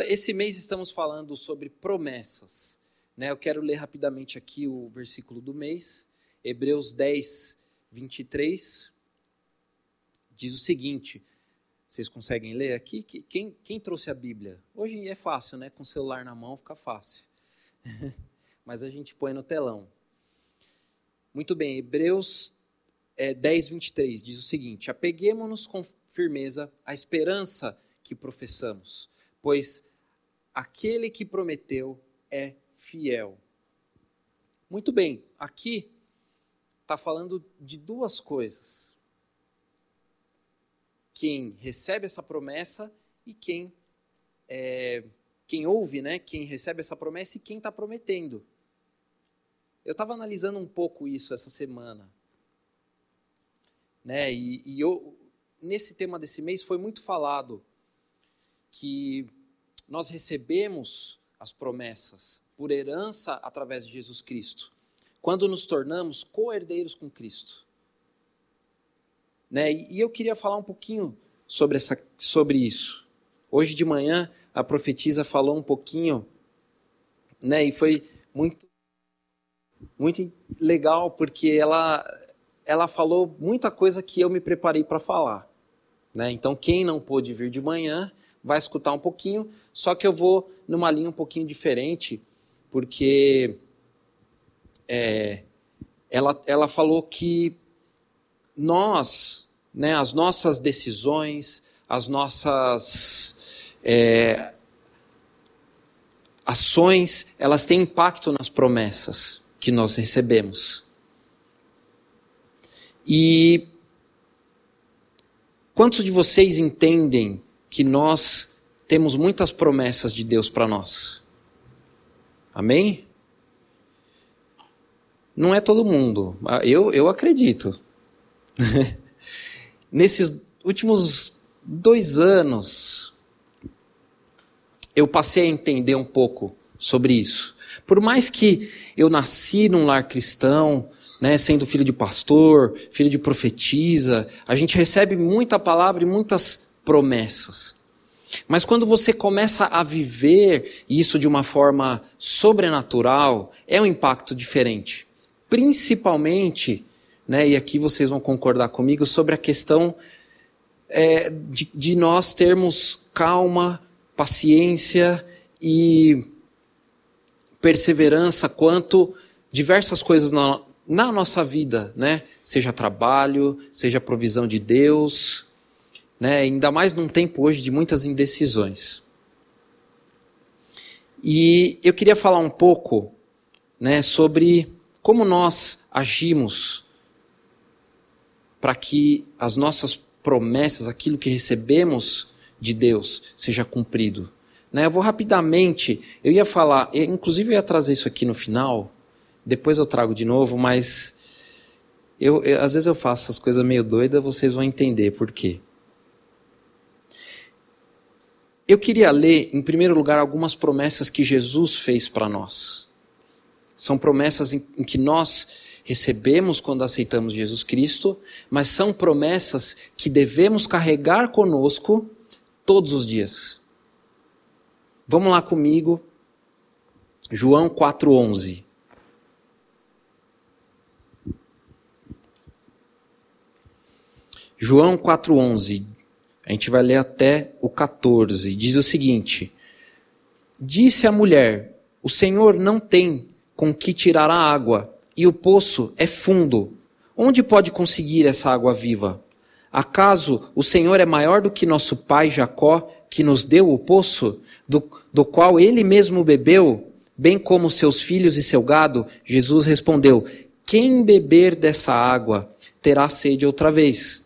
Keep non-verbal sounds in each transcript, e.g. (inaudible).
Esse mês estamos falando sobre promessas. Né? Eu quero ler rapidamente aqui o versículo do mês, Hebreus 10, 23. Diz o seguinte: vocês conseguem ler aqui? Quem, quem trouxe a Bíblia? Hoje é fácil, né? Com o celular na mão fica fácil. (laughs) Mas a gente põe no telão. Muito bem, Hebreus é, 10, 23 diz o seguinte: Apeguemos-nos com firmeza à esperança que professamos pois aquele que prometeu é fiel. Muito bem, aqui está falando de duas coisas: quem recebe essa promessa e quem é, quem ouve, né? Quem recebe essa promessa e quem está prometendo. Eu estava analisando um pouco isso essa semana, né? E, e eu, nesse tema desse mês foi muito falado que nós recebemos as promessas por herança através de Jesus Cristo, quando nos tornamos co-herdeiros com Cristo. Né? E eu queria falar um pouquinho sobre, essa, sobre isso. Hoje de manhã, a profetisa falou um pouquinho, né? e foi muito, muito legal, porque ela, ela falou muita coisa que eu me preparei para falar. Né? Então, quem não pôde vir de manhã, vai escutar um pouquinho, só que eu vou numa linha um pouquinho diferente, porque é, ela, ela falou que nós, né, as nossas decisões, as nossas é, ações, elas têm impacto nas promessas que nós recebemos. E quantos de vocês entendem que nós temos muitas promessas de Deus para nós. Amém? Não é todo mundo. Eu, eu acredito. (laughs) Nesses últimos dois anos, eu passei a entender um pouco sobre isso. Por mais que eu nasci num lar cristão, né, sendo filho de pastor, filho de profetisa, a gente recebe muita palavra e muitas promessas. Mas quando você começa a viver isso de uma forma sobrenatural, é um impacto diferente. Principalmente, né, e aqui vocês vão concordar comigo, sobre a questão é, de, de nós termos calma, paciência e perseverança quanto diversas coisas na, na nossa vida, né? Seja trabalho, seja provisão de Deus, né? ainda mais num tempo hoje de muitas indecisões. E eu queria falar um pouco né, sobre como nós agimos para que as nossas promessas, aquilo que recebemos de Deus, seja cumprido. Né, eu vou rapidamente, eu ia falar, inclusive eu ia trazer isso aqui no final, depois eu trago de novo, mas eu, eu às vezes eu faço as coisas meio doidas, vocês vão entender por quê. Eu queria ler, em primeiro lugar, algumas promessas que Jesus fez para nós. São promessas em, em que nós recebemos quando aceitamos Jesus Cristo, mas são promessas que devemos carregar conosco todos os dias. Vamos lá comigo, João 4,11. João 4,11 a gente vai ler até o 14. Diz o seguinte: Disse a mulher: O Senhor não tem com que tirar a água, e o poço é fundo. Onde pode conseguir essa água viva? Acaso o Senhor é maior do que nosso pai Jacó, que nos deu o poço, do, do qual ele mesmo bebeu, bem como seus filhos e seu gado? Jesus respondeu: Quem beber dessa água terá sede outra vez.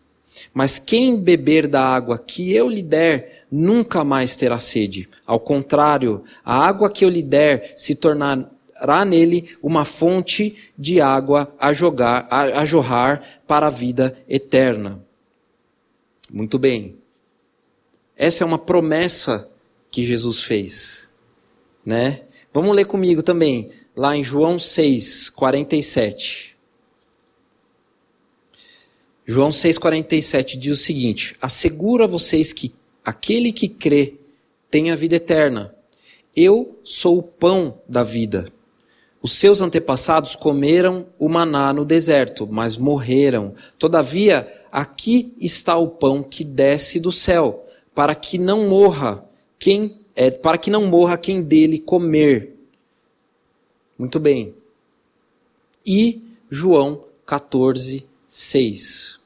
Mas quem beber da água que eu lhe der, nunca mais terá sede. Ao contrário, a água que eu lhe der se tornará nele uma fonte de água a, jogar, a, a jorrar para a vida eterna. Muito bem. Essa é uma promessa que Jesus fez, né? Vamos ler comigo também, lá em João 6, 47. João 6,47 diz o seguinte: Asseguro a vocês que aquele que crê tem a vida eterna. Eu sou o pão da vida. Os seus antepassados comeram o maná no deserto, mas morreram. Todavia, aqui está o pão que desce do céu, para que não morra quem é, para que não morra quem dele comer. Muito bem. E João 14, 6.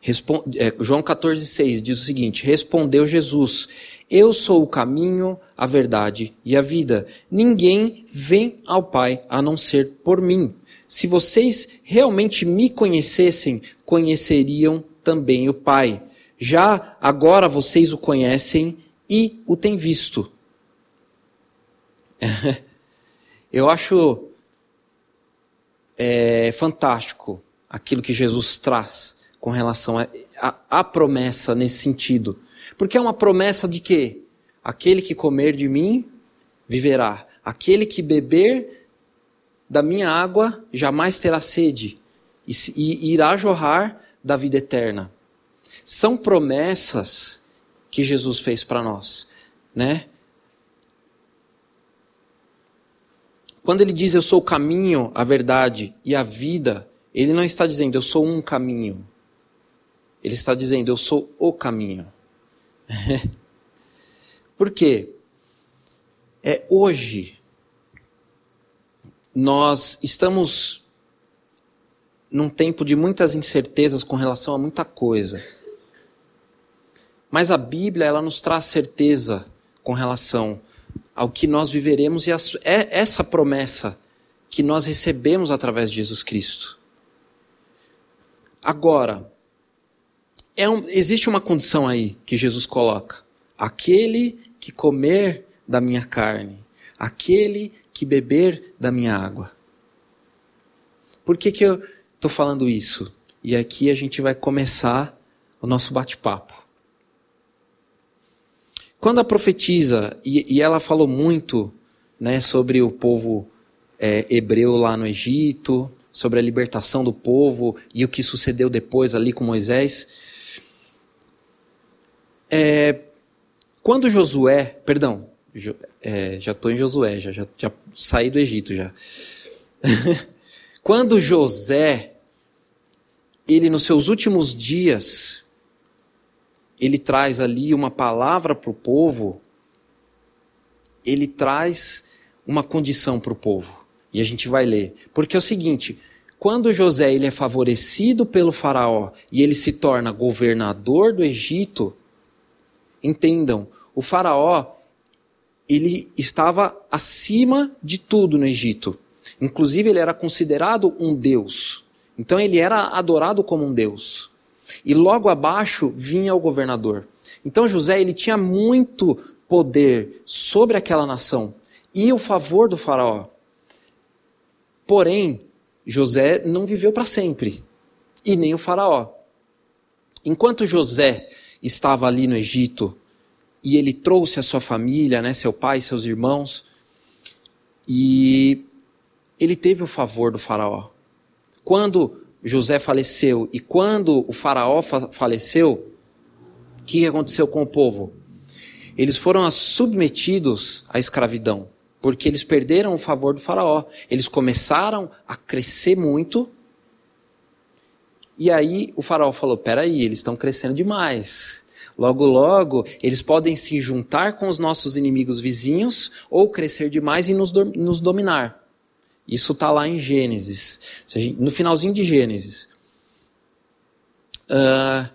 Responde, é, João 14, 6 diz o seguinte: Respondeu Jesus: Eu sou o caminho, a verdade e a vida. Ninguém vem ao Pai a não ser por mim. Se vocês realmente me conhecessem, conheceriam também o Pai. Já agora vocês o conhecem e o têm visto. (laughs) Eu acho é, fantástico aquilo que Jesus traz com relação à promessa nesse sentido. Porque é uma promessa de que aquele que comer de mim viverá, aquele que beber da minha água jamais terá sede e, e irá jorrar da vida eterna. São promessas que Jesus fez para nós, né? Quando ele diz eu sou o caminho, a verdade e a vida, ele não está dizendo eu sou um caminho. Ele está dizendo eu sou o caminho. (laughs) Por quê? É hoje nós estamos num tempo de muitas incertezas com relação a muita coisa. Mas a Bíblia, ela nos traz certeza com relação ao que nós viveremos e é essa promessa que nós recebemos através de Jesus Cristo. Agora, é um, existe uma condição aí que Jesus coloca: aquele que comer da minha carne, aquele que beber da minha água. Por que, que eu estou falando isso? E aqui a gente vai começar o nosso bate-papo. Quando a profetiza, e, e ela falou muito né, sobre o povo é, hebreu lá no Egito, sobre a libertação do povo e o que sucedeu depois ali com Moisés. É, quando Josué, perdão, é, já estou em Josué, já, já, já saí do Egito já. (laughs) quando José, ele nos seus últimos dias, ele traz ali uma palavra para o povo, ele traz uma condição para o povo. E a gente vai ler. Porque é o seguinte: quando José ele é favorecido pelo faraó e ele se torna governador do Egito, entendam, o faraó ele estava acima de tudo no Egito. Inclusive ele era considerado um deus. Então ele era adorado como um deus. E logo abaixo vinha o governador. Então José ele tinha muito poder sobre aquela nação e o favor do faraó. Porém, José não viveu para sempre e nem o faraó. Enquanto José estava ali no Egito e ele trouxe a sua família, né, seu pai, seus irmãos, e ele teve o favor do faraó. Quando José faleceu e quando o faraó faleceu, o que aconteceu com o povo? Eles foram submetidos à escravidão, porque eles perderam o favor do faraó. Eles começaram a crescer muito. E aí o faraó falou: peraí, eles estão crescendo demais. Logo, logo, eles podem se juntar com os nossos inimigos vizinhos ou crescer demais e nos, nos dominar. Isso está lá em Gênesis, no finalzinho de Gênesis. Uh,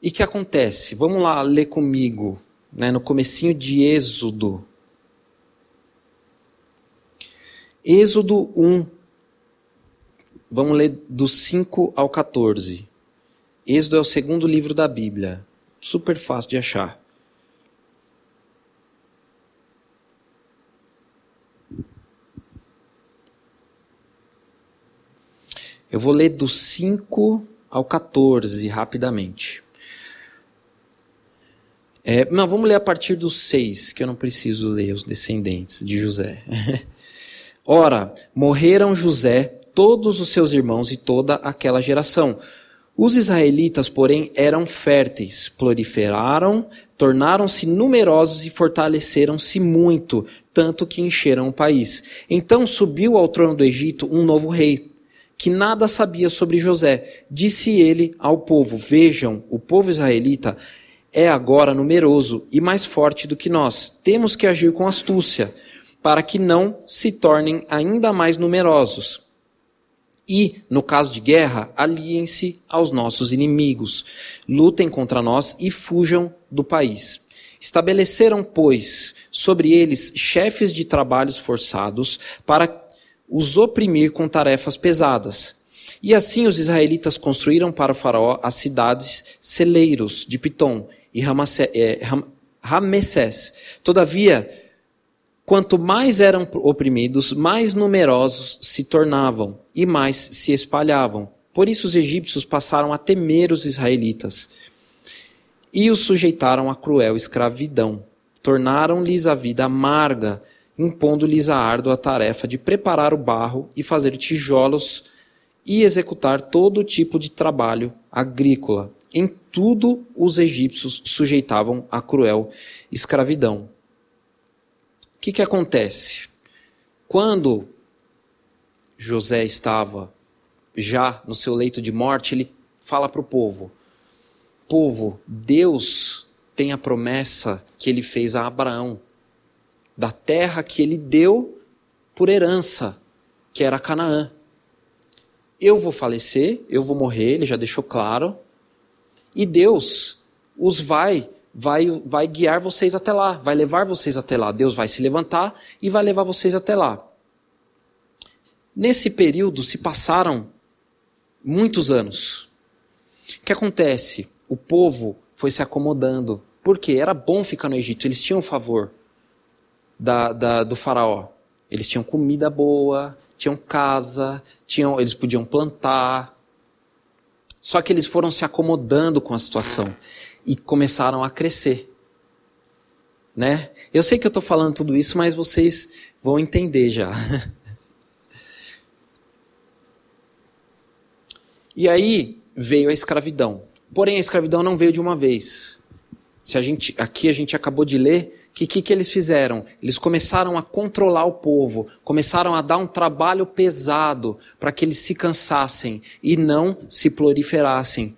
e que acontece? Vamos lá ler comigo, né, no comecinho de Êxodo. Êxodo 1, vamos ler do 5 ao 14. Êxodo é o segundo livro da Bíblia. Super fácil de achar. Eu vou ler do 5 ao 14 rapidamente. É, não, vamos ler a partir do 6, que eu não preciso ler os descendentes de José. (laughs) Ora, morreram José, todos os seus irmãos e toda aquela geração. Os israelitas, porém, eram férteis, proliferaram, tornaram-se numerosos e fortaleceram-se muito, tanto que encheram o país. Então subiu ao trono do Egito um novo rei, que nada sabia sobre José. Disse ele ao povo: Vejam, o povo israelita é agora numeroso e mais forte do que nós. Temos que agir com astúcia, para que não se tornem ainda mais numerosos. E, no caso de guerra, aliem-se aos nossos inimigos, lutem contra nós e fujam do país. Estabeleceram, pois, sobre eles chefes de trabalhos forçados para os oprimir com tarefas pesadas. E assim os israelitas construíram para o faraó as cidades celeiros de Pitom e é, Ramessés. Todavia, quanto mais eram oprimidos, mais numerosos se tornavam e mais se espalhavam. Por isso os egípcios passaram a temer os israelitas e os sujeitaram a cruel escravidão. Tornaram-lhes a vida amarga, impondo-lhes a árdua tarefa de preparar o barro e fazer tijolos e executar todo tipo de trabalho agrícola. Em tudo os egípcios sujeitavam a cruel escravidão. O que, que acontece? Quando José estava já no seu leito de morte, ele fala para o povo: Povo, Deus tem a promessa que ele fez a Abraão, da terra que ele deu por herança, que era Canaã. Eu vou falecer, eu vou morrer, ele já deixou claro, e Deus os vai, vai, vai guiar vocês até lá, vai levar vocês até lá. Deus vai se levantar e vai levar vocês até lá. Nesse período se passaram muitos anos. O que acontece? O povo foi se acomodando. Porque era bom ficar no Egito, eles tinham favor da, da, do faraó. Eles tinham comida boa, tinham casa, tinham, eles podiam plantar, só que eles foram se acomodando com a situação e começaram a crescer. Né? Eu sei que eu estou falando tudo isso, mas vocês vão entender já. (laughs) e aí veio a escravidão. Porém, a escravidão não veio de uma vez. Se a gente, aqui a gente acabou de ler que que, que eles fizeram? Eles começaram a controlar o povo, começaram a dar um trabalho pesado para que eles se cansassem e não se proliferassem.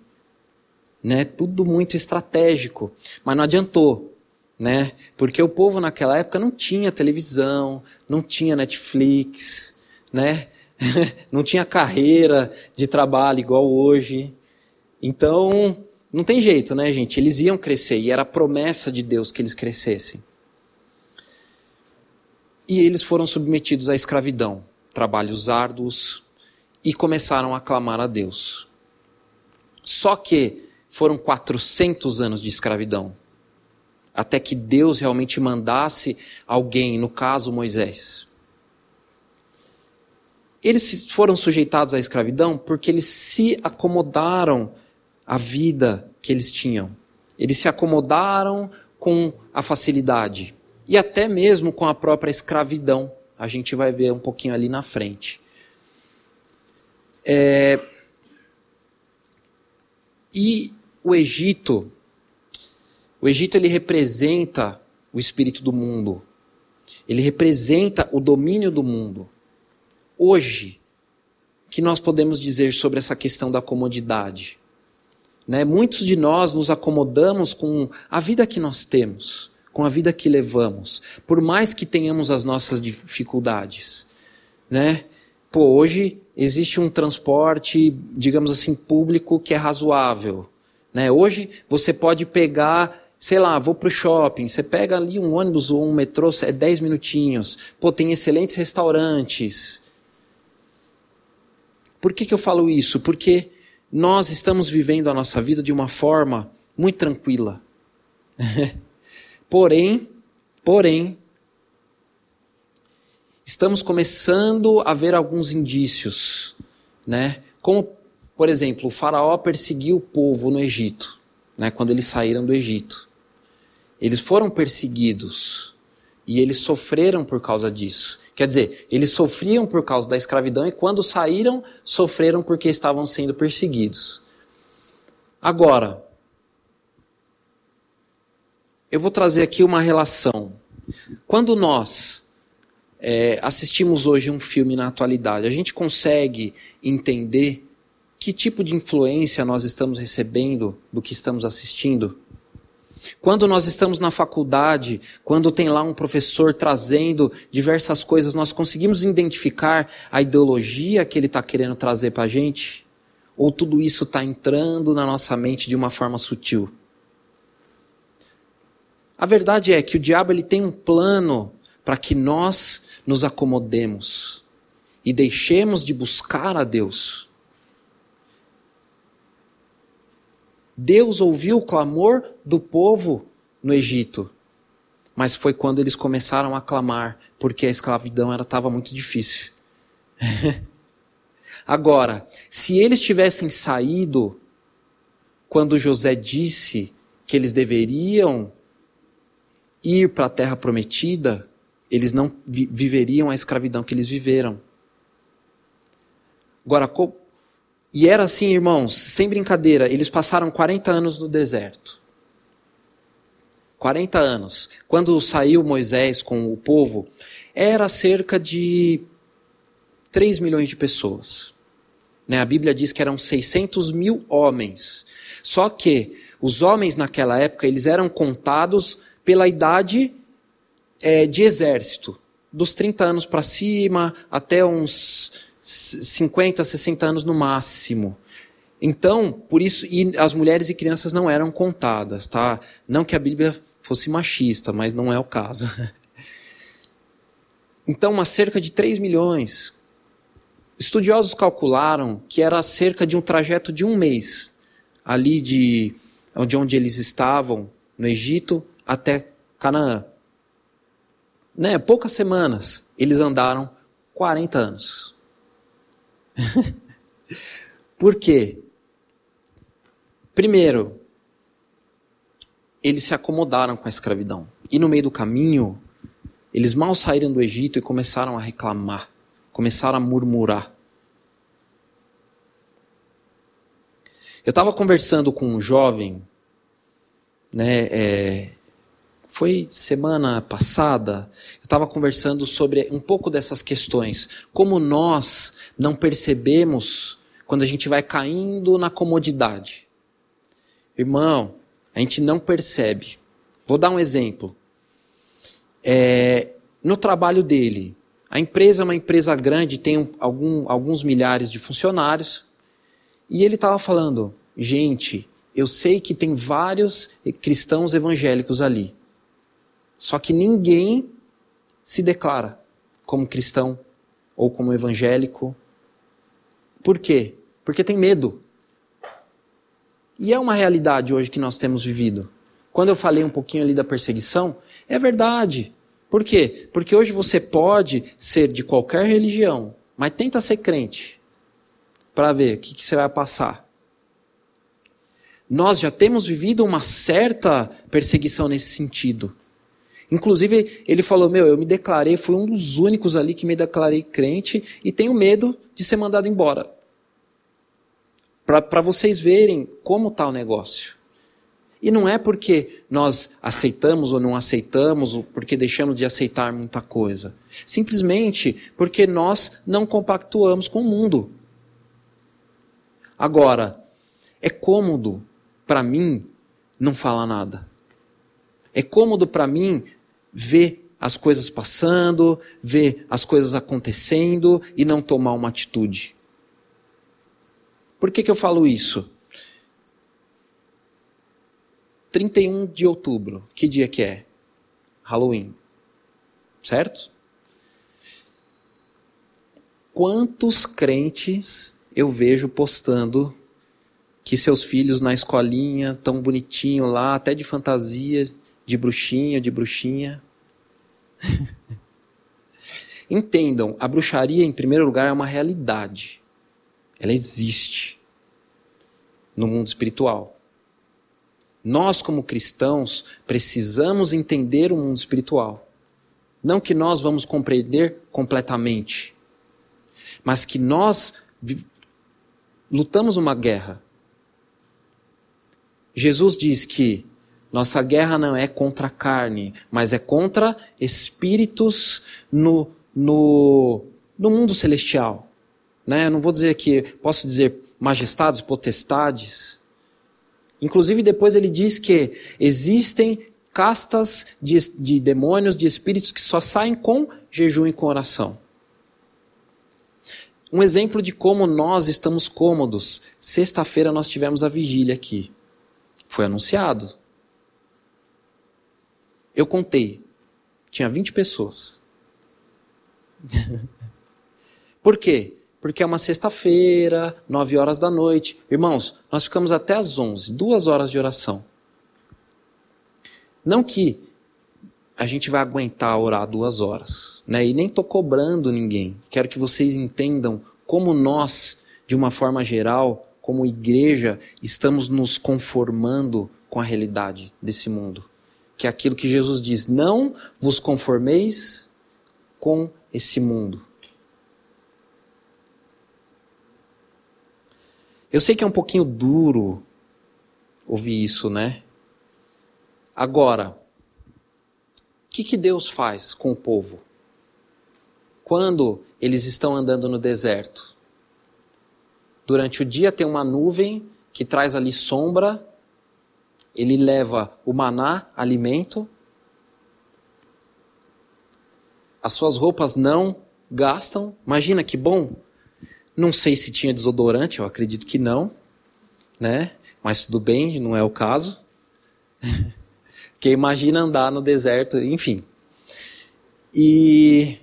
Né? Tudo muito estratégico, mas não adiantou, né? Porque o povo naquela época não tinha televisão, não tinha Netflix, né? (laughs) não tinha carreira de trabalho igual hoje. Então, não tem jeito, né, gente? Eles iam crescer e era a promessa de Deus que eles crescessem e eles foram submetidos à escravidão, trabalhos árduos, e começaram a clamar a Deus. Só que foram 400 anos de escravidão, até que Deus realmente mandasse alguém, no caso Moisés. Eles foram sujeitados à escravidão porque eles se acomodaram à vida que eles tinham. Eles se acomodaram com a facilidade e até mesmo com a própria escravidão. A gente vai ver um pouquinho ali na frente. É... E o Egito, o Egito ele representa o espírito do mundo. Ele representa o domínio do mundo. Hoje, que nós podemos dizer sobre essa questão da comodidade? Né? Muitos de nós nos acomodamos com a vida que nós temos com a vida que levamos, por mais que tenhamos as nossas dificuldades, né? Pô, hoje existe um transporte, digamos assim, público que é razoável, né? Hoje você pode pegar sei lá, vou para o shopping, você pega ali um ônibus ou um metrô, é 10 minutinhos. Pô, tem excelentes restaurantes. Por que, que eu falo isso? Porque nós estamos vivendo a nossa vida de uma forma muito tranquila. (laughs) porém, porém, estamos começando a ver alguns indícios, né? Como, por exemplo, o faraó perseguiu o povo no Egito, né? Quando eles saíram do Egito. Eles foram perseguidos e eles sofreram por causa disso. Quer dizer, eles sofriam por causa da escravidão e quando saíram, sofreram porque estavam sendo perseguidos. Agora, eu vou trazer aqui uma relação. Quando nós é, assistimos hoje um filme na atualidade, a gente consegue entender que tipo de influência nós estamos recebendo do que estamos assistindo? Quando nós estamos na faculdade, quando tem lá um professor trazendo diversas coisas, nós conseguimos identificar a ideologia que ele está querendo trazer para a gente? Ou tudo isso está entrando na nossa mente de uma forma sutil? A verdade é que o diabo ele tem um plano para que nós nos acomodemos e deixemos de buscar a Deus. Deus ouviu o clamor do povo no Egito, mas foi quando eles começaram a clamar, porque a escravidão estava muito difícil. (laughs) Agora, se eles tivessem saído quando José disse que eles deveriam ir para a terra prometida, eles não vi viveriam a escravidão que eles viveram. Agora, e era assim, irmãos, sem brincadeira, eles passaram 40 anos no deserto. 40 anos. Quando saiu Moisés com o povo, era cerca de 3 milhões de pessoas. Né? A Bíblia diz que eram 600 mil homens. Só que os homens naquela época, eles eram contados pela idade é, de exército, dos 30 anos para cima até uns 50, 60 anos no máximo. Então, por isso, as mulheres e crianças não eram contadas, tá? Não que a Bíblia fosse machista, mas não é o caso. (laughs) Então, uma cerca de 3 milhões. Estudiosos calcularam que era cerca de um trajeto de um mês, ali de, de onde eles estavam, no Egito, até Canaã. Né, poucas semanas, eles andaram 40 anos. (laughs) Por quê? Primeiro, eles se acomodaram com a escravidão. E no meio do caminho, eles mal saíram do Egito e começaram a reclamar, começaram a murmurar. Eu estava conversando com um jovem, né, é, foi semana passada, eu estava conversando sobre um pouco dessas questões. Como nós não percebemos quando a gente vai caindo na comodidade. Irmão, a gente não percebe. Vou dar um exemplo. É, no trabalho dele, a empresa é uma empresa grande, tem algum, alguns milhares de funcionários, e ele estava falando: gente, eu sei que tem vários cristãos evangélicos ali. Só que ninguém se declara como cristão ou como evangélico. Por quê? Porque tem medo. E é uma realidade hoje que nós temos vivido. Quando eu falei um pouquinho ali da perseguição, é verdade. Por quê? Porque hoje você pode ser de qualquer religião, mas tenta ser crente para ver o que, que você vai passar. Nós já temos vivido uma certa perseguição nesse sentido. Inclusive, ele falou: Meu, eu me declarei, fui um dos únicos ali que me declarei crente e tenho medo de ser mandado embora. Para vocês verem como está o negócio. E não é porque nós aceitamos ou não aceitamos, ou porque deixamos de aceitar muita coisa. Simplesmente porque nós não compactuamos com o mundo. Agora, é cômodo para mim não falar nada. É cômodo para mim ver as coisas passando, ver as coisas acontecendo e não tomar uma atitude. Por que, que eu falo isso? 31 de outubro, que dia que é? Halloween. Certo? Quantos crentes eu vejo postando que seus filhos na escolinha, tão bonitinho lá, até de fantasia, de bruxinho, de bruxinha. (laughs) Entendam, a bruxaria, em primeiro lugar, é uma realidade. Ela existe no mundo espiritual. Nós, como cristãos, precisamos entender o mundo espiritual. Não que nós vamos compreender completamente, mas que nós lutamos uma guerra. Jesus diz que nossa guerra não é contra a carne, mas é contra espíritos no, no, no mundo celestial. Né? não vou dizer que, posso dizer majestades, potestades. Inclusive, depois ele diz que existem castas de, de demônios, de espíritos que só saem com jejum e com oração. Um exemplo de como nós estamos cômodos. Sexta-feira nós tivemos a vigília aqui. Foi anunciado. Eu contei. Tinha 20 pessoas. (laughs) Por quê? Porque é uma sexta-feira, 9 horas da noite. Irmãos, nós ficamos até às 11, duas horas de oração. Não que a gente vai aguentar orar duas horas, né? E nem estou cobrando ninguém. Quero que vocês entendam como nós, de uma forma geral, como igreja, estamos nos conformando com a realidade desse mundo. Que é aquilo que Jesus diz: não vos conformeis com esse mundo. Eu sei que é um pouquinho duro ouvir isso, né? Agora, o que, que Deus faz com o povo? Quando eles estão andando no deserto? Durante o dia tem uma nuvem que traz ali sombra, ele leva o maná, alimento. As suas roupas não gastam. Imagina que bom. Não sei se tinha desodorante, eu acredito que não, né? Mas tudo bem, não é o caso. (laughs) Porque imagina andar no deserto, enfim. E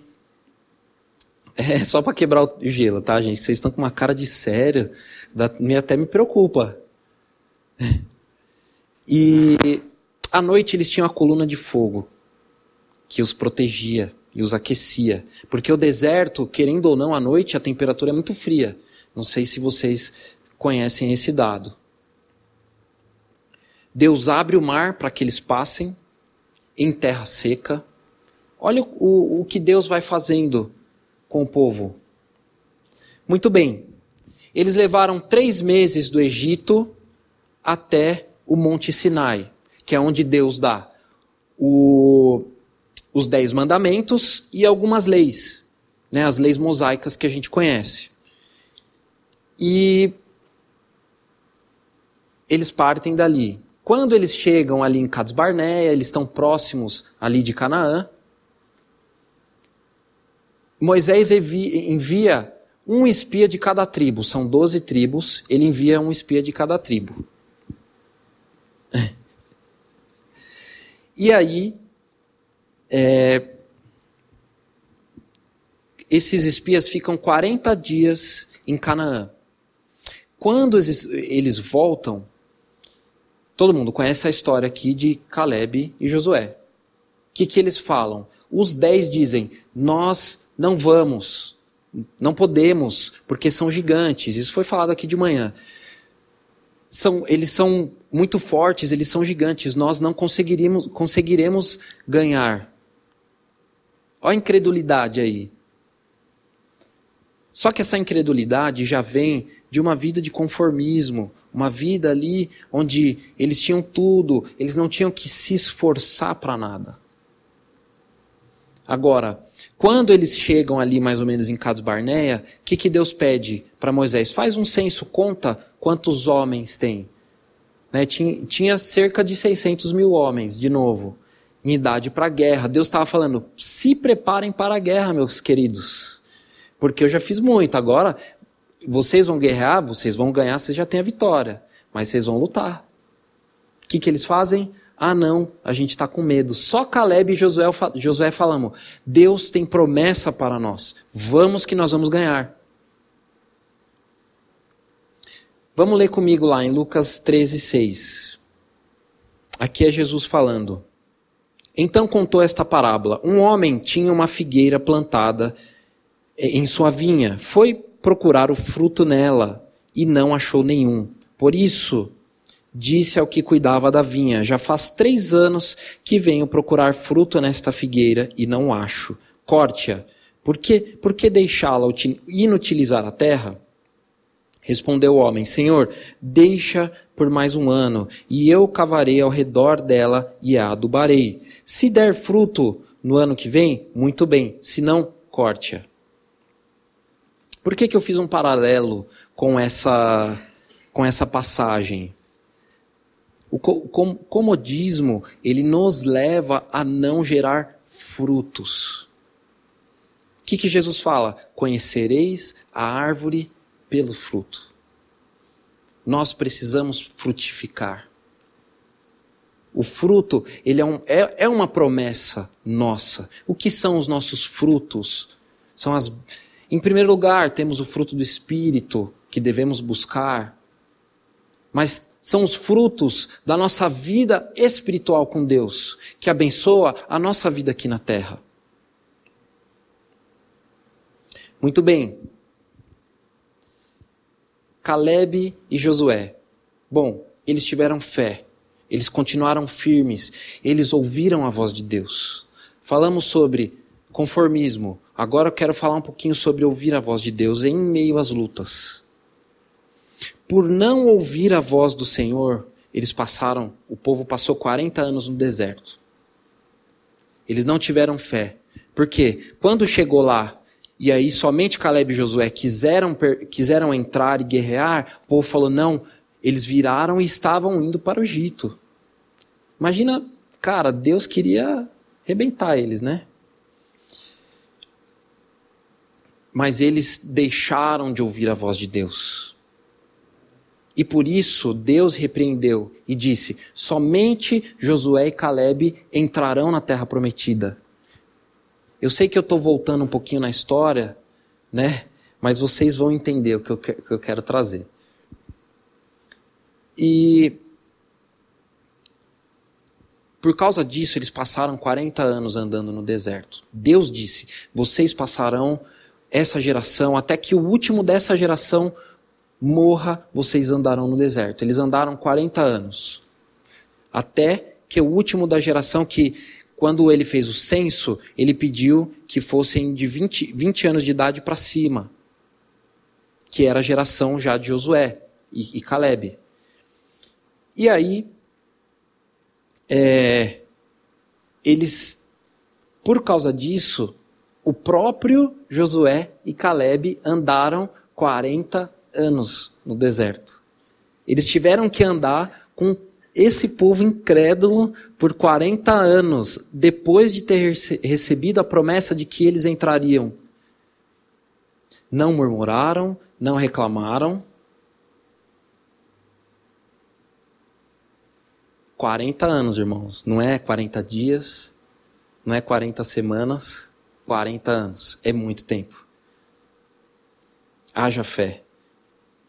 (laughs) é só para quebrar o gelo, tá, gente? Vocês estão com uma cara de sério, me até me preocupa. (laughs) E à noite eles tinham a coluna de fogo que os protegia e os aquecia, porque o deserto, querendo ou não, à noite a temperatura é muito fria. Não sei se vocês conhecem esse dado. Deus abre o mar para que eles passem em terra seca. Olha o, o que Deus vai fazendo com o povo. Muito bem. Eles levaram três meses do Egito até o Monte Sinai, que é onde Deus dá o, os dez mandamentos e algumas leis, né, as leis mosaicas que a gente conhece. E eles partem dali. Quando eles chegam ali em Cades Barneia, eles estão próximos ali de Canaã, Moisés envia um espia de cada tribo, são doze tribos, ele envia um espia de cada tribo. E aí, é, esses espias ficam 40 dias em Canaã. Quando eles, voltam, Todo mundo conhece a história aqui de Caleb e Josué. O que, que eles falam? Os dez dizem: Nós não vamos, não podemos, porque são gigantes. Isso foi falado aqui de manhã. São, eles são muito fortes, eles são gigantes. Nós não conseguiremos, conseguiremos ganhar. Olha a incredulidade aí. Só que essa incredulidade já vem de uma vida de conformismo, uma vida ali onde eles tinham tudo, eles não tinham que se esforçar para nada. Agora, quando eles chegam ali mais ou menos em Cades Barneia, o que, que Deus pede para Moisés? Faz um censo, conta quantos homens tem. Né? Tinha, tinha cerca de 600 mil homens, de novo, em idade para a guerra. Deus estava falando: se preparem para a guerra, meus queridos. Porque eu já fiz muito, agora vocês vão guerrear, vocês vão ganhar, vocês já têm a vitória. Mas vocês vão lutar. O que, que eles fazem? Ah, não, a gente está com medo. Só Caleb e Josué, Josué falamos: Deus tem promessa para nós. Vamos que nós vamos ganhar. Vamos ler comigo lá em Lucas 13, 6. Aqui é Jesus falando. Então contou esta parábola: Um homem tinha uma figueira plantada em sua vinha, foi procurar o fruto nela e não achou nenhum. Por isso, disse ao que cuidava da vinha: Já faz três anos que venho procurar fruto nesta figueira e não acho. Corte-a. Por que, por que deixá-la inutilizar a terra? Respondeu o homem: Senhor, deixa por mais um ano, e eu cavarei ao redor dela e a adubarei. Se der fruto no ano que vem, muito bem, se não, corte-a. Por que, que eu fiz um paralelo com essa, com essa passagem? O comodismo, ele nos leva a não gerar frutos. O que, que Jesus fala? Conhecereis a árvore pelo fruto. Nós precisamos frutificar. O fruto, ele é, um, é, é uma promessa nossa. O que são os nossos frutos? São as. Em primeiro lugar, temos o fruto do Espírito que devemos buscar. Mas são os frutos da nossa vida espiritual com Deus, que abençoa a nossa vida aqui na terra. Muito bem. Caleb e Josué. Bom, eles tiveram fé. Eles continuaram firmes. Eles ouviram a voz de Deus. Falamos sobre conformismo. Agora eu quero falar um pouquinho sobre ouvir a voz de Deus em meio às lutas por não ouvir a voz do Senhor, eles passaram, o povo passou 40 anos no deserto. Eles não tiveram fé. Por quê? Quando chegou lá, e aí somente Caleb e Josué quiseram, quiseram entrar e guerrear, o povo falou: não, eles viraram e estavam indo para o Egito. Imagina, cara, Deus queria arrebentar eles, né? Mas eles deixaram de ouvir a voz de Deus. E por isso Deus repreendeu e disse: somente Josué e Caleb entrarão na terra prometida. Eu sei que eu estou voltando um pouquinho na história, né? Mas vocês vão entender o que eu, que eu quero trazer. E por causa disso, eles passaram 40 anos andando no deserto. Deus disse: vocês passarão essa geração, até que o último dessa geração morra, vocês andarão no deserto. Eles andaram 40 anos. Até que o último da geração que, quando ele fez o censo, ele pediu que fossem de 20, 20 anos de idade para cima. Que era a geração já de Josué e, e Caleb. E aí, é, eles, por causa disso, o próprio Josué e Caleb andaram 40 anos no deserto. Eles tiveram que andar com esse povo incrédulo por 40 anos, depois de ter recebido a promessa de que eles entrariam. Não murmuraram, não reclamaram. 40 anos, irmãos. Não é 40 dias, não é 40 semanas, 40 anos. É muito tempo. Haja fé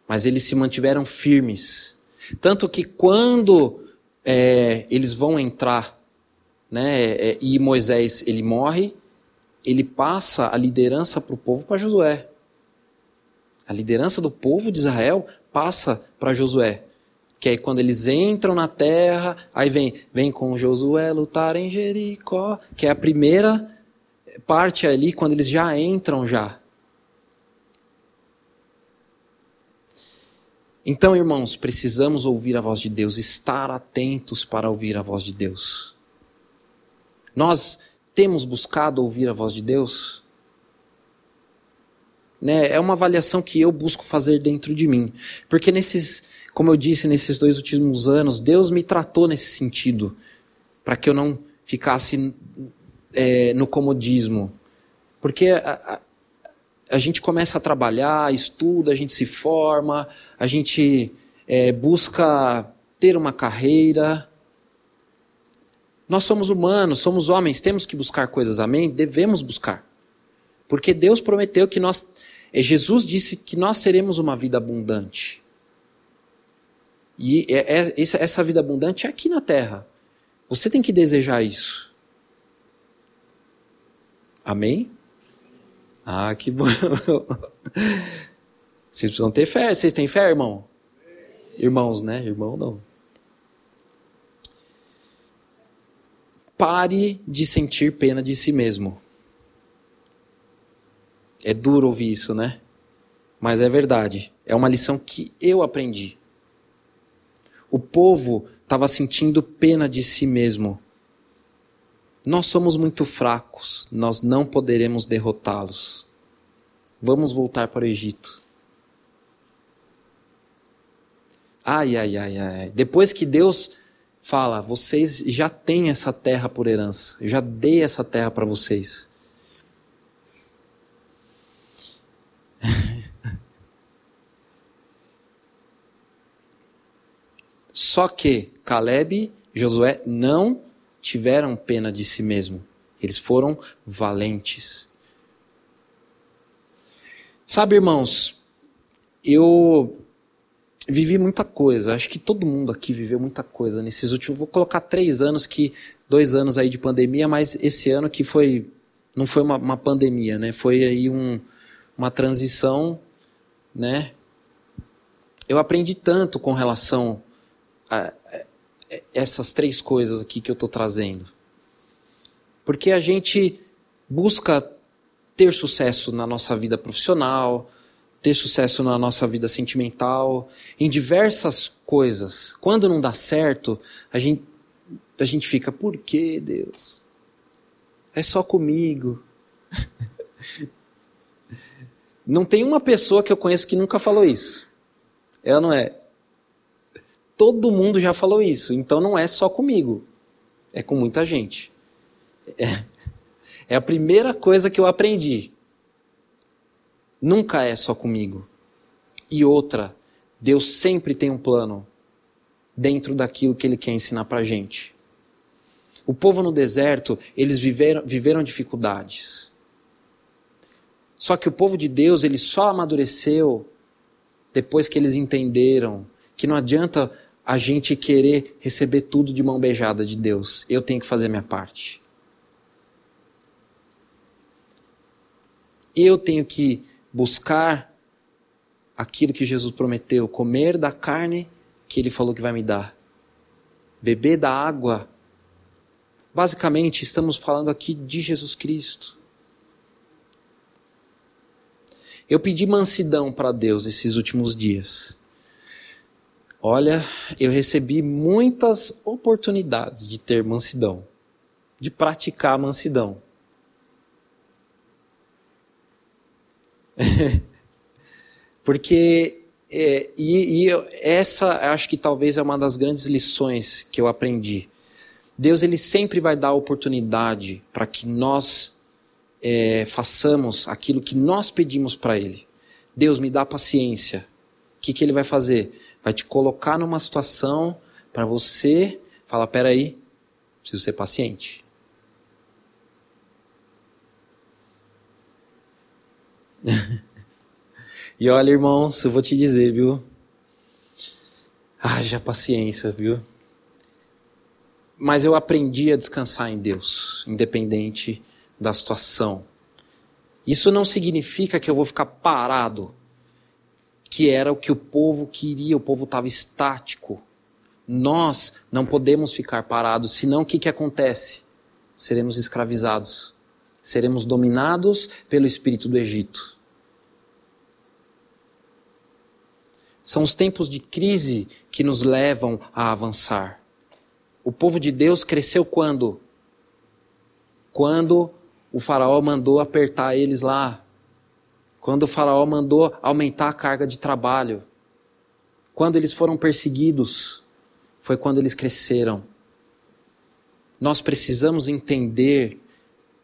mas eles se mantiveram firmes. Tanto que quando é, eles vão entrar, né, é, e Moisés ele morre, ele passa a liderança para o povo para Josué. A liderança do povo de Israel passa para Josué. Que aí quando eles entram na terra, aí vem, vem com Josué lutar em Jericó, que é a primeira parte ali, quando eles já entram já. Então, irmãos, precisamos ouvir a voz de Deus, estar atentos para ouvir a voz de Deus. Nós temos buscado ouvir a voz de Deus? Né? É uma avaliação que eu busco fazer dentro de mim. Porque nesses, como eu disse, nesses dois últimos anos, Deus me tratou nesse sentido, para que eu não ficasse é, no comodismo. Porque gente começa a trabalhar, estuda, a gente se forma, a gente é, busca ter uma carreira. Nós somos humanos, somos homens, temos que buscar coisas, amém? Devemos buscar. Porque Deus prometeu que nós. É, Jesus disse que nós teremos uma vida abundante. E é, é, essa vida abundante é aqui na terra. Você tem que desejar isso. Amém? Ah, que bom. Vocês precisam ter fé. Vocês têm fé, irmão? Irmãos, né? Irmão não. Pare de sentir pena de si mesmo. É duro ouvir isso, né? Mas é verdade. É uma lição que eu aprendi. O povo estava sentindo pena de si mesmo. Nós somos muito fracos, nós não poderemos derrotá-los. Vamos voltar para o Egito. Ai, ai, ai, ai. Depois que Deus fala, vocês já têm essa terra por herança, eu já dei essa terra para vocês. (laughs) Só que Caleb Josué não tiveram pena de si mesmo. Eles foram valentes. Sabe, irmãos, eu vivi muita coisa. Acho que todo mundo aqui viveu muita coisa nesses últimos. Vou colocar três anos que dois anos aí de pandemia, mas esse ano que foi não foi uma, uma pandemia, né? Foi aí um, uma transição, né? Eu aprendi tanto com relação a, essas três coisas aqui que eu estou trazendo. Porque a gente busca ter sucesso na nossa vida profissional, ter sucesso na nossa vida sentimental, em diversas coisas. Quando não dá certo, a gente, a gente fica, por que Deus? É só comigo. (laughs) não tem uma pessoa que eu conheço que nunca falou isso. Ela não é. Todo mundo já falou isso, então não é só comigo, é com muita gente. É, (laughs) é a primeira coisa que eu aprendi. Nunca é só comigo. E outra, Deus sempre tem um plano dentro daquilo que Ele quer ensinar para gente. O povo no deserto, eles viveram, viveram dificuldades. Só que o povo de Deus, ele só amadureceu depois que eles entenderam que não adianta a gente querer receber tudo de mão beijada de Deus. Eu tenho que fazer minha parte. Eu tenho que buscar aquilo que Jesus prometeu, comer da carne que ele falou que vai me dar, beber da água. Basicamente, estamos falando aqui de Jesus Cristo. Eu pedi mansidão para Deus esses últimos dias. Olha, eu recebi muitas oportunidades de ter mansidão, de praticar mansidão. (laughs) Porque, é, e, e essa acho que talvez é uma das grandes lições que eu aprendi. Deus ele sempre vai dar oportunidade para que nós é, façamos aquilo que nós pedimos para Ele. Deus me dá paciência. O que, que Ele vai fazer? Vai te colocar numa situação para você falar: peraí, preciso ser paciente. (laughs) e olha, irmãos, eu vou te dizer, viu? Haja paciência, viu? Mas eu aprendi a descansar em Deus, independente da situação. Isso não significa que eu vou ficar parado que era o que o povo queria, o povo estava estático. Nós não podemos ficar parados, senão o que, que acontece? Seremos escravizados, seremos dominados pelo espírito do Egito. São os tempos de crise que nos levam a avançar. O povo de Deus cresceu quando? Quando o faraó mandou apertar eles lá quando o Faraó mandou aumentar a carga de trabalho, quando eles foram perseguidos, foi quando eles cresceram. Nós precisamos entender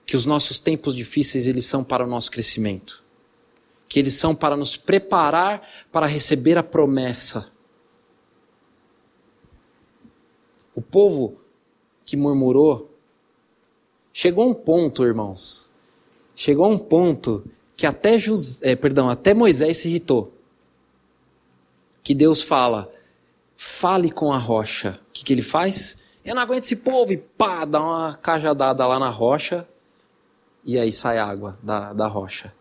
que os nossos tempos difíceis eles são para o nosso crescimento, que eles são para nos preparar para receber a promessa. O povo que murmurou chegou a um ponto, irmãos. Chegou a um ponto que até, José, perdão, até Moisés se irritou. Que Deus fala: fale com a rocha. O que, que ele faz? Eu não aguento esse povo e pá, dá uma cajadada lá na rocha e aí sai água da, da rocha.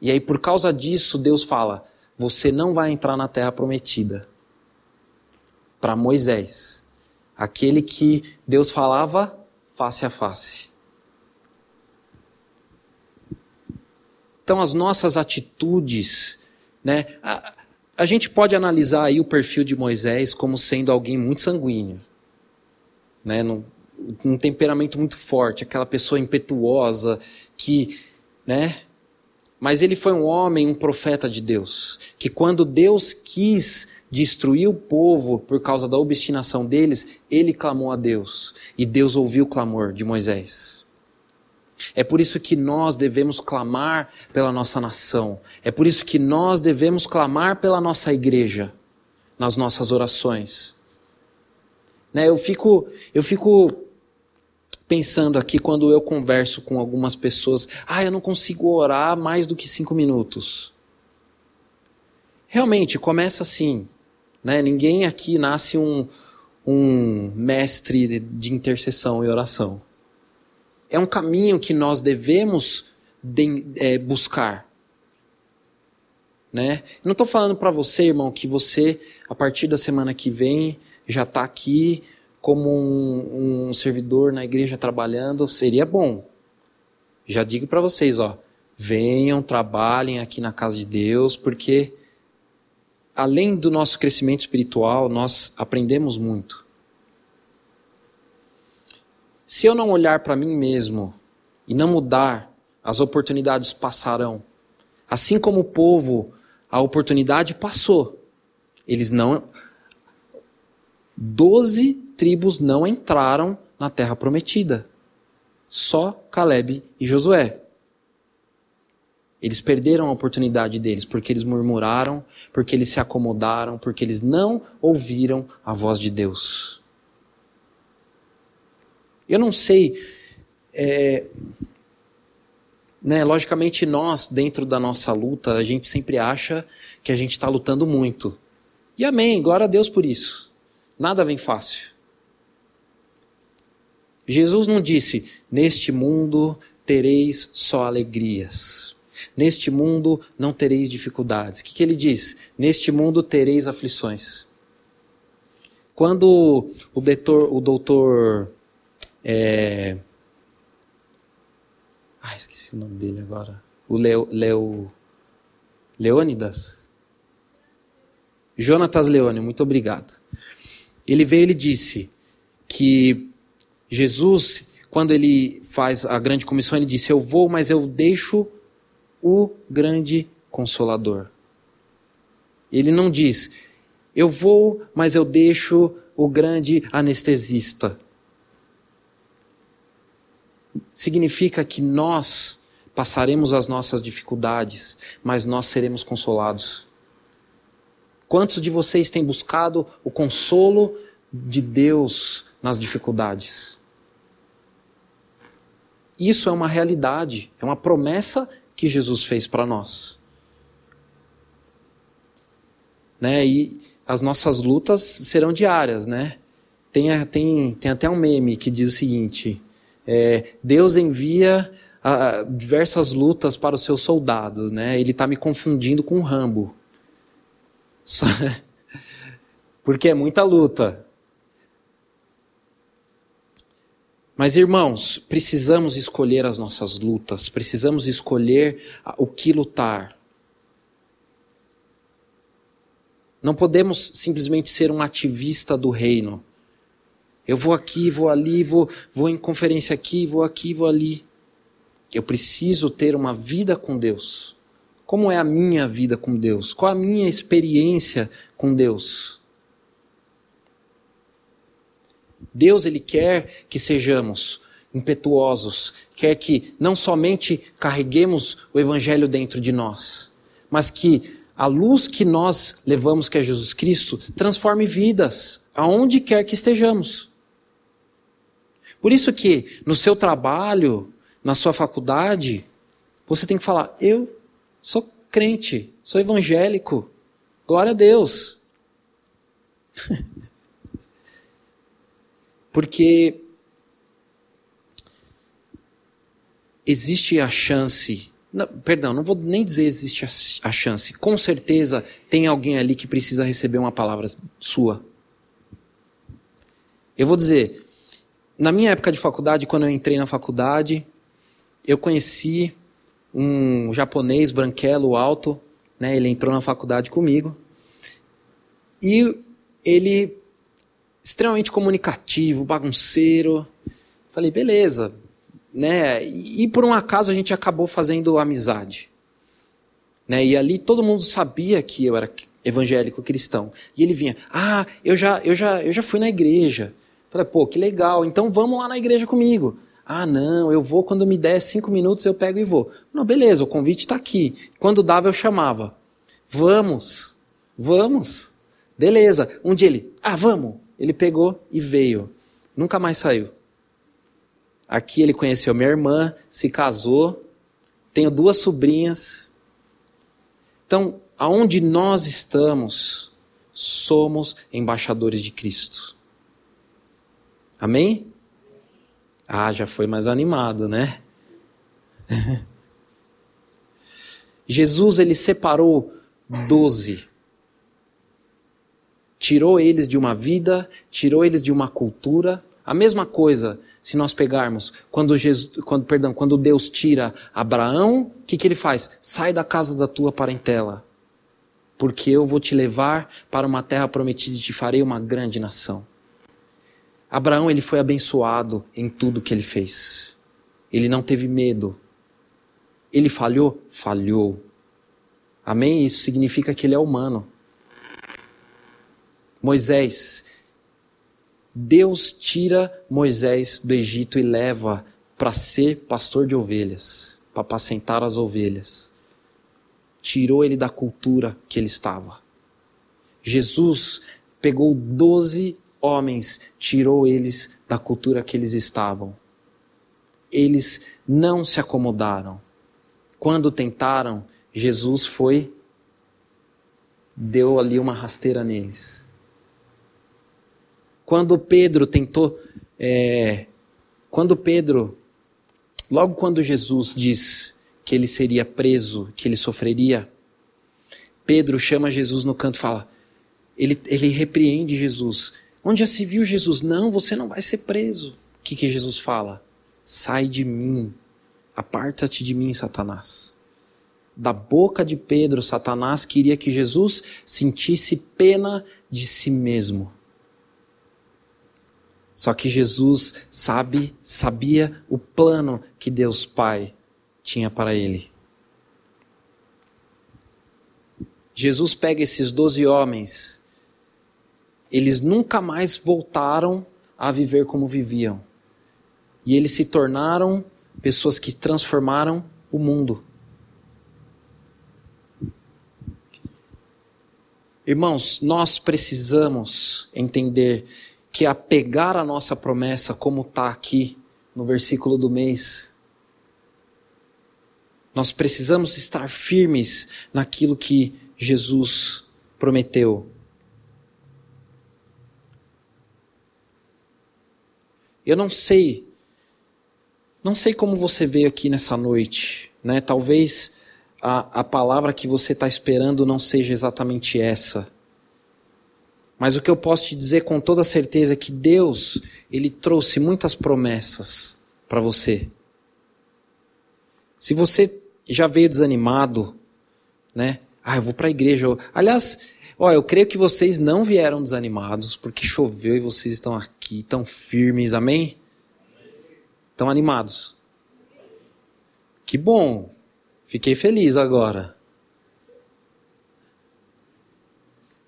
E aí, por causa disso, Deus fala: você não vai entrar na terra prometida. Para Moisés, aquele que Deus falava face a face. Então, as nossas atitudes, né? A, a gente pode analisar aí o perfil de Moisés como sendo alguém muito sanguíneo, né? Num, um temperamento muito forte, aquela pessoa impetuosa que, né? Mas ele foi um homem, um profeta de Deus, que quando Deus quis destruir o povo por causa da obstinação deles, ele clamou a Deus e Deus ouviu o clamor de Moisés. É por isso que nós devemos clamar pela nossa nação. É por isso que nós devemos clamar pela nossa igreja nas nossas orações. Né, eu fico, eu fico pensando aqui quando eu converso com algumas pessoas. Ah, eu não consigo orar mais do que cinco minutos. Realmente começa assim, né? Ninguém aqui nasce um, um mestre de intercessão e oração é um caminho que nós devemos de, é, buscar. Né? Não estou falando para você, irmão, que você, a partir da semana que vem, já está aqui como um, um, servidor na igreja trabalhando. Seria bom. Já digo para vocês, ó, venham, trabalhem aqui na casa de Deus, porque além do nosso crescimento espiritual, nós aprendemos muito. Se eu não olhar para mim mesmo e não mudar, as oportunidades passarão. Assim como o povo, a oportunidade passou. Eles não. Doze tribos não entraram na terra prometida. Só Caleb e Josué. Eles perderam a oportunidade deles porque eles murmuraram, porque eles se acomodaram, porque eles não ouviram a voz de Deus. Eu não sei. É, né, logicamente, nós, dentro da nossa luta, a gente sempre acha que a gente está lutando muito. E amém, glória a Deus por isso. Nada vem fácil. Jesus não disse: Neste mundo tereis só alegrias. Neste mundo não tereis dificuldades. O que, que ele diz? Neste mundo tereis aflições. Quando o doutor, o doutor é... Ah, esqueci o nome dele agora. O Leo, Leo... Leônidas? Jonatas Leone, muito obrigado. Ele veio e disse que Jesus, quando ele faz a grande comissão, ele disse: Eu vou, mas eu deixo o grande consolador. Ele não diz: Eu vou, mas eu deixo o grande anestesista significa que nós passaremos as nossas dificuldades, mas nós seremos consolados. Quantos de vocês têm buscado o consolo de Deus nas dificuldades? Isso é uma realidade, é uma promessa que Jesus fez para nós. Né? E as nossas lutas serão diárias, né? Tem, tem, tem até um meme que diz o seguinte: é, Deus envia a, diversas lutas para os seus soldados, né? Ele está me confundindo com o Rambo. Só... (laughs) Porque é muita luta. Mas, irmãos, precisamos escolher as nossas lutas, precisamos escolher o que lutar. Não podemos simplesmente ser um ativista do reino. Eu vou aqui, vou ali, vou, vou em conferência aqui, vou aqui, vou ali. Eu preciso ter uma vida com Deus. Como é a minha vida com Deus? Qual a minha experiência com Deus? Deus ele quer que sejamos impetuosos, quer que não somente carreguemos o evangelho dentro de nós, mas que a luz que nós levamos, que é Jesus Cristo, transforme vidas, aonde quer que estejamos. Por isso que no seu trabalho, na sua faculdade, você tem que falar: eu sou crente, sou evangélico, glória a Deus. (laughs) Porque existe a chance. Não, perdão, não vou nem dizer existe a, a chance. Com certeza tem alguém ali que precisa receber uma palavra sua. Eu vou dizer, na minha época de faculdade, quando eu entrei na faculdade, eu conheci um japonês branquelo alto, né? Ele entrou na faculdade comigo. E ele extremamente comunicativo, bagunceiro. Falei, beleza, né? E, por um acaso a gente acabou fazendo amizade, né? E ali todo mundo sabia que eu era evangélico cristão. E ele vinha, ah, eu já, eu já, eu já fui na igreja. Falei, pô, que legal. Então vamos lá na igreja comigo. Ah, não, eu vou quando me der cinco minutos eu pego e vou. Não, beleza, o convite está aqui. Quando dava eu chamava. Vamos, vamos. Beleza. Um dia ele, ah, vamos. Ele pegou e veio. Nunca mais saiu. Aqui ele conheceu minha irmã, se casou, tenho duas sobrinhas. Então, aonde nós estamos, somos embaixadores de Cristo. Amém? Ah, já foi mais animado, né? (laughs) Jesus ele separou doze tirou eles de uma vida, tirou eles de uma cultura. A mesma coisa, se nós pegarmos, quando, Jesus, quando, perdão, quando Deus tira Abraão, o que, que ele faz? Sai da casa da tua parentela, porque eu vou te levar para uma terra prometida e te farei uma grande nação. Abraão ele foi abençoado em tudo que ele fez. Ele não teve medo. Ele falhou? Falhou. Amém? Isso significa que ele é humano. Moisés. Deus tira Moisés do Egito e leva para ser pastor de ovelhas, para apacentar as ovelhas. Tirou ele da cultura que ele estava. Jesus pegou doze homens, tirou eles da cultura que eles estavam. Eles não se acomodaram. Quando tentaram, Jesus foi, deu ali uma rasteira neles. Quando Pedro tentou, é, quando Pedro, logo quando Jesus diz que ele seria preso, que ele sofreria, Pedro chama Jesus no canto e fala, ele, ele repreende Jesus. Onde já se viu Jesus? Não, você não vai ser preso. O que, que Jesus fala? Sai de mim, aparta-te de mim, Satanás. Da boca de Pedro, Satanás queria que Jesus sentisse pena de si mesmo. Só que Jesus sabe, sabia o plano que Deus Pai tinha para ele. Jesus pega esses doze homens, eles nunca mais voltaram a viver como viviam. E eles se tornaram pessoas que transformaram o mundo. Irmãos, nós precisamos entender que apegar a nossa promessa, como está aqui no versículo do mês. Nós precisamos estar firmes naquilo que Jesus prometeu. Eu não sei, não sei como você veio aqui nessa noite, né? Talvez a, a palavra que você está esperando não seja exatamente essa. Mas o que eu posso te dizer com toda certeza é que Deus, ele trouxe muitas promessas para você. Se você já veio desanimado, né? Ah, eu vou para a igreja. Aliás, ó, eu creio que vocês não vieram desanimados porque choveu e vocês estão aqui tão firmes, amém? Estão animados. Que bom. Fiquei feliz agora.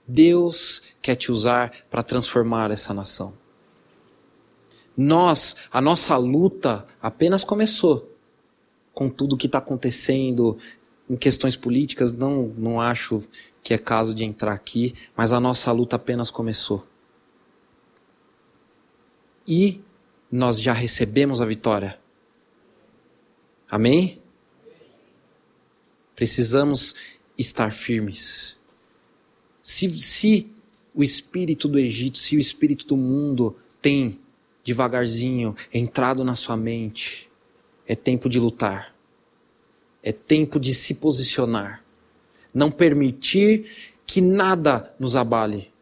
Deus quer te usar para transformar essa nação. Nós, a nossa luta apenas começou com tudo que está acontecendo em questões políticas. Não, não acho que é caso de entrar aqui, mas a nossa luta apenas começou. E nós já recebemos a vitória. Amém? Precisamos estar firmes. Se, se o espírito do Egito, se o espírito do mundo tem devagarzinho entrado na sua mente, é tempo de lutar. É tempo de se posicionar. Não permitir que nada nos abale.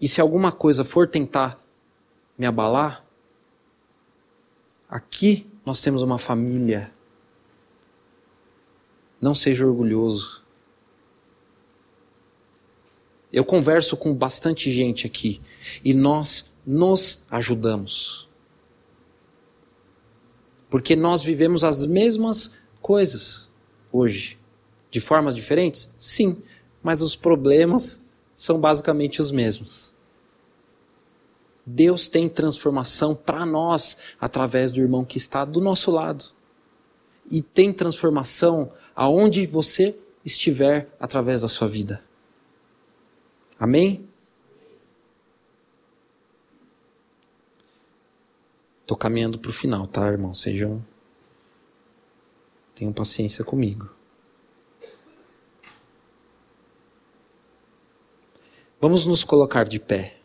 E se alguma coisa for tentar me abalar, aqui nós temos uma família. Não seja orgulhoso. Eu converso com bastante gente aqui e nós nos ajudamos. Porque nós vivemos as mesmas coisas hoje. De formas diferentes? Sim, mas os problemas são basicamente os mesmos. Deus tem transformação para nós através do irmão que está do nosso lado. E tem transformação aonde você estiver através da sua vida. Amém? Estou caminhando para o final, tá, irmão? Sejam. Tenham paciência comigo. Vamos nos colocar de pé.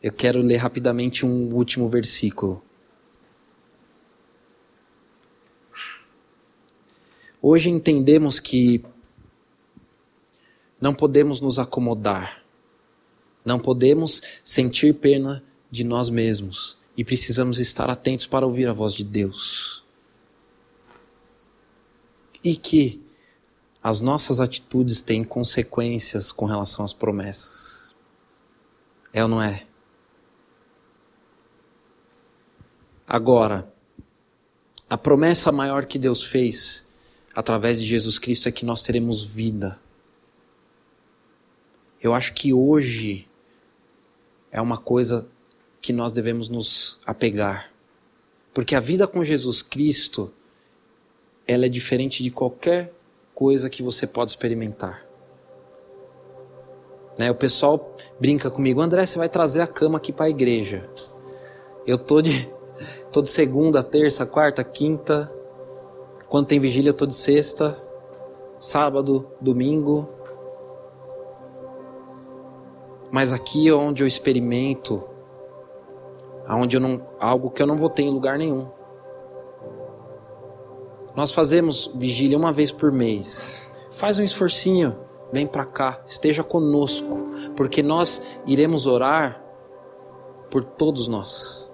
Eu quero ler rapidamente um último versículo. Hoje entendemos que não podemos nos acomodar, não podemos sentir pena de nós mesmos e precisamos estar atentos para ouvir a voz de Deus. E que as nossas atitudes têm consequências com relação às promessas. É ou não é? Agora, a promessa maior que Deus fez através de Jesus Cristo é que nós teremos vida. Eu acho que hoje é uma coisa que nós devemos nos apegar. Porque a vida com Jesus Cristo, ela é diferente de qualquer coisa que você pode experimentar. Né? O pessoal brinca comigo, André, você vai trazer a cama aqui para a igreja. Eu tô de, (laughs) tô de segunda, terça, quarta, quinta. Quando tem vigília, eu tô de sexta, sábado, domingo. Mas aqui é onde eu experimento, aonde eu não, algo que eu não vou ter em lugar nenhum. Nós fazemos vigília uma vez por mês. Faz um esforcinho, vem para cá, esteja conosco, porque nós iremos orar por todos nós,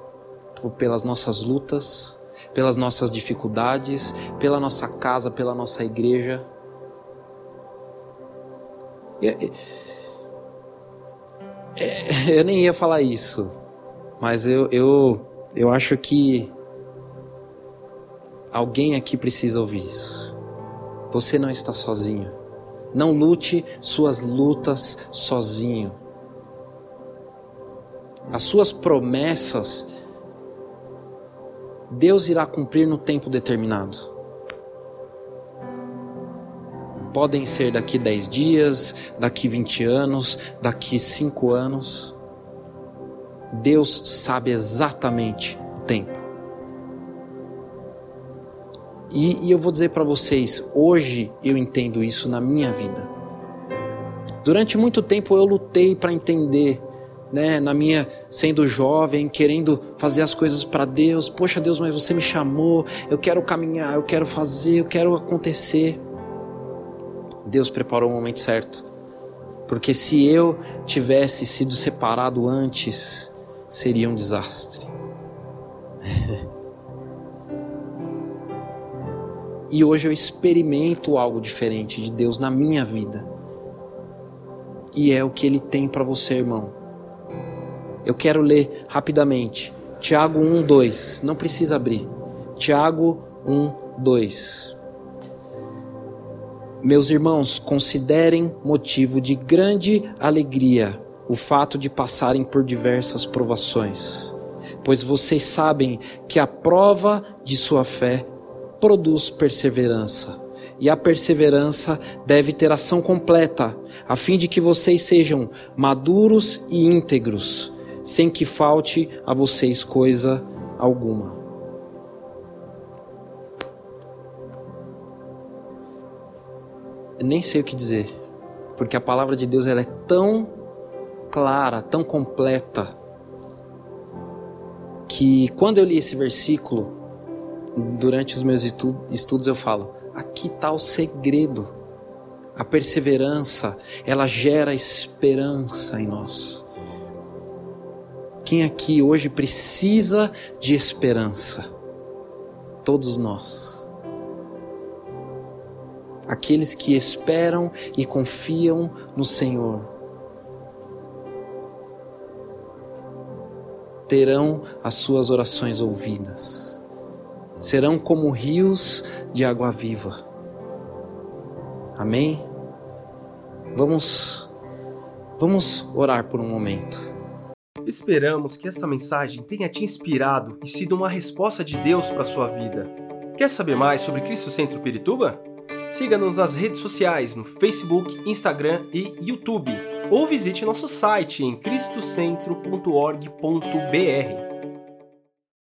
pelas nossas lutas, pelas nossas dificuldades, pela nossa casa, pela nossa igreja. (laughs) Eu nem ia falar isso, mas eu, eu, eu acho que Alguém aqui precisa ouvir isso. Você não está sozinho. Não lute suas lutas sozinho. As suas promessas, Deus irá cumprir no tempo determinado. Podem ser daqui 10 dias, daqui 20 anos, daqui 5 anos. Deus sabe exatamente o tempo. E, e eu vou dizer para vocês, hoje eu entendo isso na minha vida. Durante muito tempo eu lutei para entender, né, na minha sendo jovem, querendo fazer as coisas para Deus. Poxa, Deus, mas você me chamou, eu quero caminhar, eu quero fazer, eu quero acontecer. Deus preparou o momento certo. Porque se eu tivesse sido separado antes, seria um desastre. (laughs) E hoje eu experimento algo diferente de Deus na minha vida. E é o que ele tem para você, irmão. Eu quero ler rapidamente. Tiago 1, 2. Não precisa abrir. Tiago 1, 2. Meus irmãos, considerem motivo de grande alegria o fato de passarem por diversas provações, pois vocês sabem que a prova de sua fé produz perseverança. E a perseverança deve ter ação completa, a fim de que vocês sejam maduros e íntegros, sem que falte a vocês coisa alguma. Eu nem sei o que dizer, porque a palavra de Deus ela é tão clara, tão completa, que quando eu li esse versículo, durante os meus estudos, eu falo: aqui está o segredo. A perseverança, ela gera esperança em nós. Quem aqui hoje precisa de esperança? Todos nós. Aqueles que esperam e confiam no Senhor terão as suas orações ouvidas. Serão como rios de água viva. Amém? Vamos vamos orar por um momento. Esperamos que esta mensagem tenha te inspirado e sido uma resposta de Deus para a sua vida. Quer saber mais sobre Cristo Centro Pirituba? Siga-nos nas redes sociais no Facebook, Instagram e YouTube ou visite nosso site em cristocentro.org.br.